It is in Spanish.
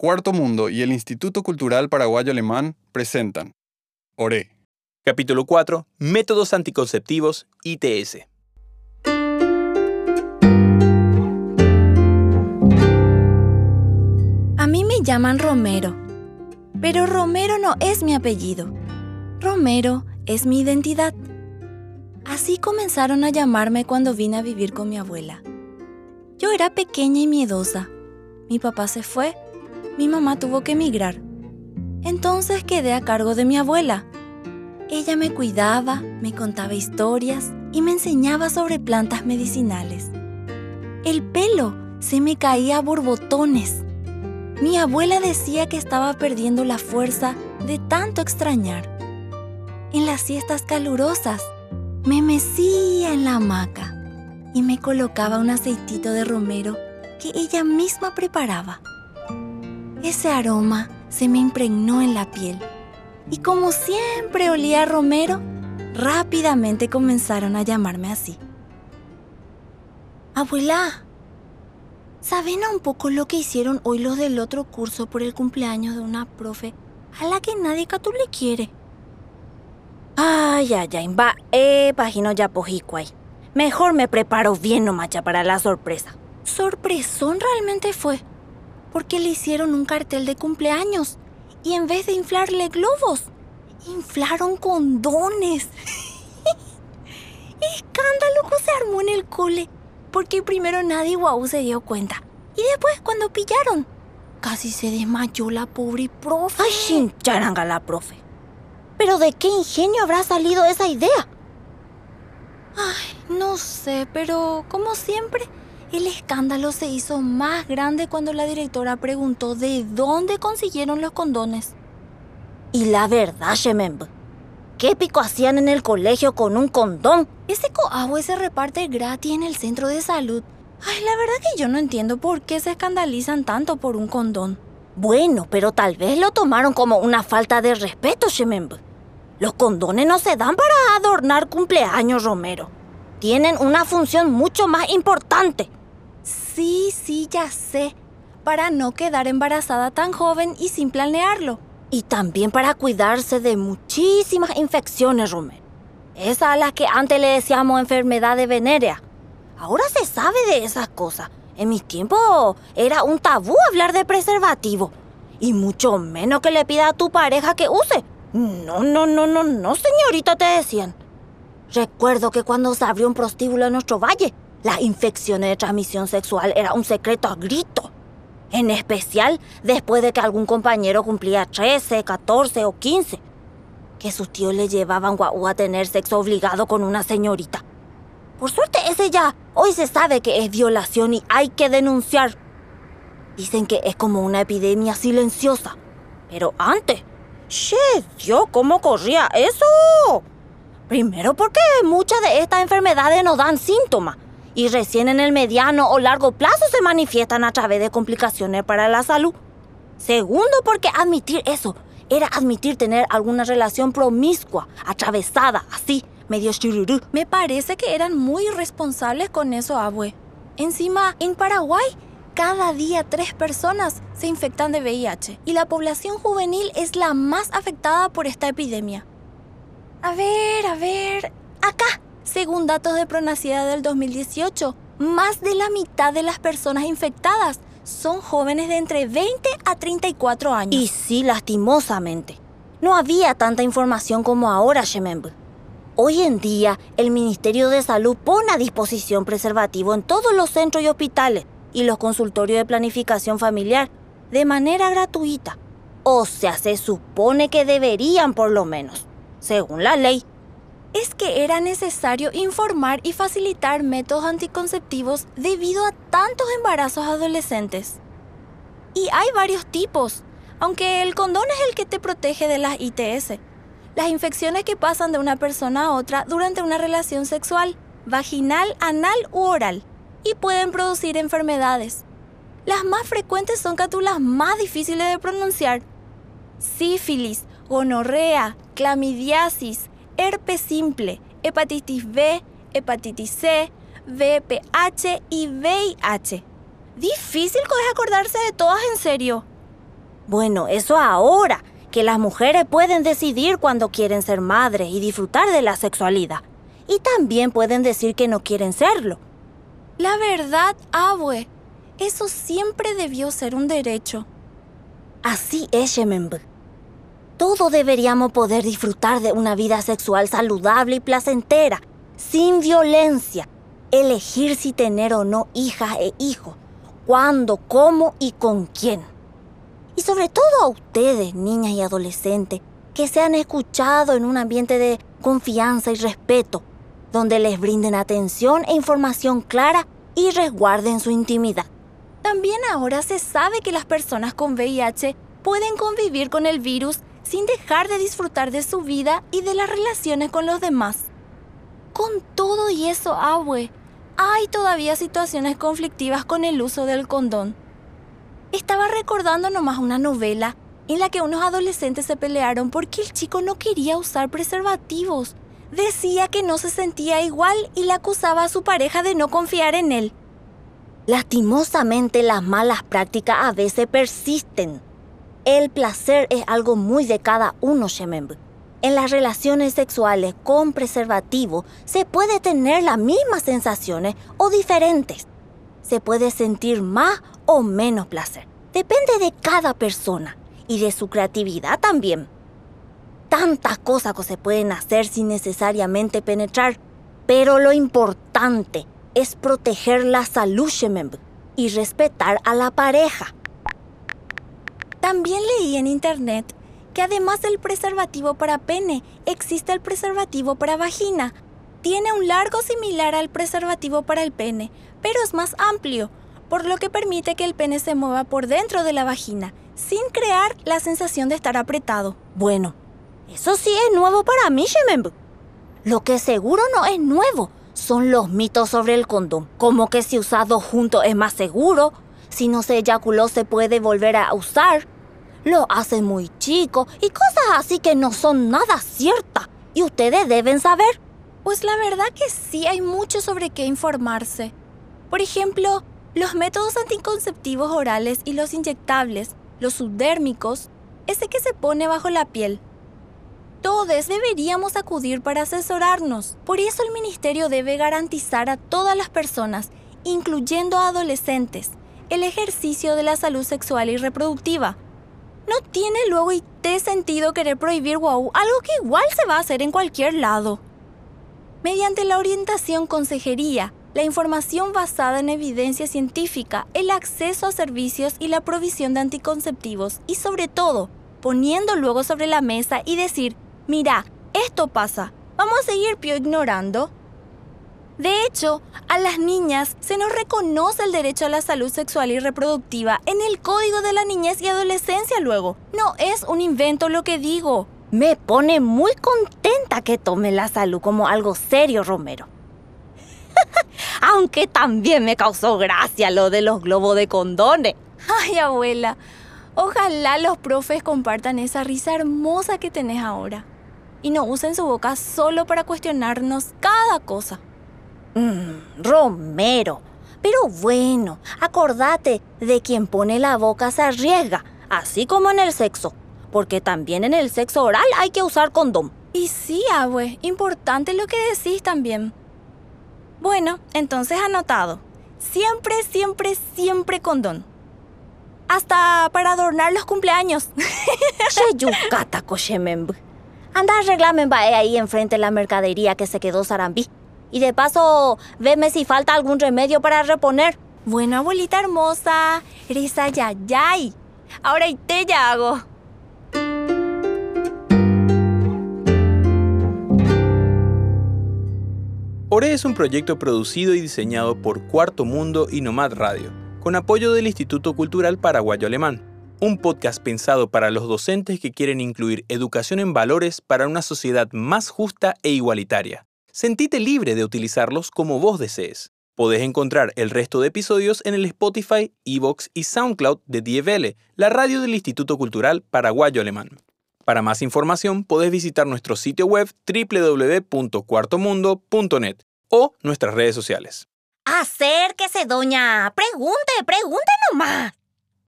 Cuarto Mundo y el Instituto Cultural Paraguayo Alemán presentan ORE. Capítulo 4. Métodos anticonceptivos ITS. A mí me llaman Romero, pero Romero no es mi apellido. Romero es mi identidad. Así comenzaron a llamarme cuando vine a vivir con mi abuela. Yo era pequeña y miedosa. Mi papá se fue, mi mamá tuvo que emigrar. Entonces quedé a cargo de mi abuela. Ella me cuidaba, me contaba historias y me enseñaba sobre plantas medicinales. El pelo se me caía a borbotones. Mi abuela decía que estaba perdiendo la fuerza de tanto extrañar. En las siestas calurosas, me mecía en la hamaca y me colocaba un aceitito de romero que ella misma preparaba. Ese aroma se me impregnó en la piel y como siempre olía a romero, rápidamente comenzaron a llamarme así. Abuela, ¿saben un poco lo que hicieron hoy los del otro curso por el cumpleaños de una profe a la que nadie catú le quiere? Ay, ay, ay, va, eh, pagino ya pojicuay. Mejor me preparo bien nomás ya para la sorpresa. Sorpresón realmente fue, porque le hicieron un cartel de cumpleaños y en vez de inflarle globos, inflaron condones. Escándalo que se armó en el cole, porque primero nadie guau se dio cuenta y después cuando pillaron, casi se desmayó la pobre profe. Ay, chincharanga la profe. Pero ¿de qué ingenio habrá salido esa idea? Ay, no sé, pero como siempre, el escándalo se hizo más grande cuando la directora preguntó de dónde consiguieron los condones. Y la verdad, Shememb, ¿qué pico hacían en el colegio con un condón? Ese coagüe se reparte gratis en el centro de salud. Ay, la verdad que yo no entiendo por qué se escandalizan tanto por un condón. Bueno, pero tal vez lo tomaron como una falta de respeto, Shememb. Los condones no se dan para adornar cumpleaños, Romero. Tienen una función mucho más importante. Sí, sí, ya sé. Para no quedar embarazada tan joven y sin planearlo. Y también para cuidarse de muchísimas infecciones, Romero. Esa a la que antes le decíamos enfermedad de venérea. Ahora se sabe de esas cosas. En mis tiempos era un tabú hablar de preservativo. Y mucho menos que le pida a tu pareja que use. No, no, no, no, no, señorita, te decían. Recuerdo que cuando se abrió un prostíbulo en nuestro valle, las infecciones de transmisión sexual era un secreto a grito. En especial después de que algún compañero cumplía 13, 14 o 15. Que sus tíos le llevaban guau a tener sexo obligado con una señorita. Por suerte ese ya hoy se sabe que es violación y hay que denunciar. Dicen que es como una epidemia silenciosa. Pero antes ¡Che, Dios! ¿Cómo corría eso? Primero porque muchas de estas enfermedades no dan síntomas y recién en el mediano o largo plazo se manifiestan a través de complicaciones para la salud. Segundo porque admitir eso era admitir tener alguna relación promiscua, atravesada, así, medio chururú. Me parece que eran muy irresponsables con eso, abue. Encima, en Paraguay cada día tres personas se infectan de VIH y la población juvenil es la más afectada por esta epidemia. A ver, a ver, acá, según datos de Pronacida del 2018, más de la mitad de las personas infectadas son jóvenes de entre 20 a 34 años. Y sí, lastimosamente. No había tanta información como ahora, Shememb. Hoy en día, el Ministerio de Salud pone a disposición preservativo en todos los centros y hospitales y los consultorios de planificación familiar de manera gratuita. O sea, se supone que deberían por lo menos, según la ley. Es que era necesario informar y facilitar métodos anticonceptivos debido a tantos embarazos adolescentes. Y hay varios tipos, aunque el condón es el que te protege de las ITS, las infecciones que pasan de una persona a otra durante una relación sexual, vaginal, anal u oral y pueden producir enfermedades. Las más frecuentes son cátulas más difíciles de pronunciar. Sífilis, gonorrea, clamidiasis, herpes simple, hepatitis B, hepatitis C, VPH y VIH. Difícil es acordarse de todas en serio. Bueno, eso ahora, que las mujeres pueden decidir cuando quieren ser madres y disfrutar de la sexualidad. Y también pueden decir que no quieren serlo. La verdad, abue, eso siempre debió ser un derecho. Así es, Shemenb. Todos deberíamos poder disfrutar de una vida sexual saludable y placentera, sin violencia, elegir si tener o no hijas e hijos, cuándo, cómo y con quién. Y sobre todo a ustedes, niñas y adolescentes, que se han escuchado en un ambiente de confianza y respeto, donde les brinden atención e información clara y resguarden su intimidad. También ahora se sabe que las personas con VIH pueden convivir con el virus sin dejar de disfrutar de su vida y de las relaciones con los demás. Con todo y eso, Abue, hay todavía situaciones conflictivas con el uso del condón. Estaba recordando nomás una novela en la que unos adolescentes se pelearon porque el chico no quería usar preservativos. Decía que no se sentía igual y le acusaba a su pareja de no confiar en él. Lastimosamente las malas prácticas a veces persisten. El placer es algo muy de cada uno, Shememb. En las relaciones sexuales con preservativo se puede tener las mismas sensaciones o diferentes. Se puede sentir más o menos placer. Depende de cada persona y de su creatividad también. Tantas cosas que se pueden hacer sin necesariamente penetrar, pero lo importante es proteger la salud Shememb, y respetar a la pareja. También leí en internet que además del preservativo para pene, existe el preservativo para vagina. Tiene un largo similar al preservativo para el pene, pero es más amplio, por lo que permite que el pene se mueva por dentro de la vagina, sin crear la sensación de estar apretado. Bueno, eso sí es nuevo para mí, Shememb. Lo que seguro no es nuevo son los mitos sobre el condón, como que si usado junto es más seguro, si no se eyaculó se puede volver a usar, lo hace muy chico y cosas así que no son nada ciertas y ustedes deben saber. Pues la verdad que sí hay mucho sobre qué informarse. Por ejemplo, los métodos anticonceptivos orales y los inyectables, los subdérmicos, ese que se pone bajo la piel. Todos deberíamos acudir para asesorarnos. Por eso el ministerio debe garantizar a todas las personas, incluyendo a adolescentes, el ejercicio de la salud sexual y reproductiva no tiene luego y te sentido querer prohibir wow, algo que igual se va a hacer en cualquier lado. Mediante la orientación consejería, la información basada en evidencia científica, el acceso a servicios y la provisión de anticonceptivos y sobre todo, poniendo luego sobre la mesa y decir, mira, esto pasa, vamos a seguir pio ignorando. De hecho, a las niñas se nos reconoce el derecho a la salud sexual y reproductiva en el Código de la Niñez y Adolescencia luego. No es un invento lo que digo. Me pone muy contenta que tome la salud como algo serio, Romero. Aunque también me causó gracia lo de los globos de condones. Ay, abuela, ojalá los profes compartan esa risa hermosa que tenés ahora y no usen su boca solo para cuestionarnos cada cosa. Mm, Romero. Pero bueno, acordate de quien pone la boca se arriesga, así como en el sexo. Porque también en el sexo oral hay que usar condón. Y sí, abue, importante lo que decís también. Bueno, entonces anotado. Siempre, siempre, siempre condón. Hasta para adornar los cumpleaños. Cheyucata, cochememb. Anda, arreglame ahí enfrente de la mercadería que se quedó Sarambí. Y de paso, veme si falta algún remedio para reponer. Bueno, abuelita hermosa, eres ayayay. Ahora y te ya hago. Ore es un proyecto producido y diseñado por Cuarto Mundo y Nomad Radio, con apoyo del Instituto Cultural Paraguayo Alemán, un podcast pensado para los docentes que quieren incluir educación en valores para una sociedad más justa e igualitaria. Sentite libre de utilizarlos como vos desees. Podés encontrar el resto de episodios en el Spotify, Evox y SoundCloud de DFL, la radio del Instituto Cultural Paraguayo Alemán. Para más información podés visitar nuestro sitio web www.cuartomundo.net o nuestras redes sociales. Acérquese, doña. Pregunte, pregunte nomás.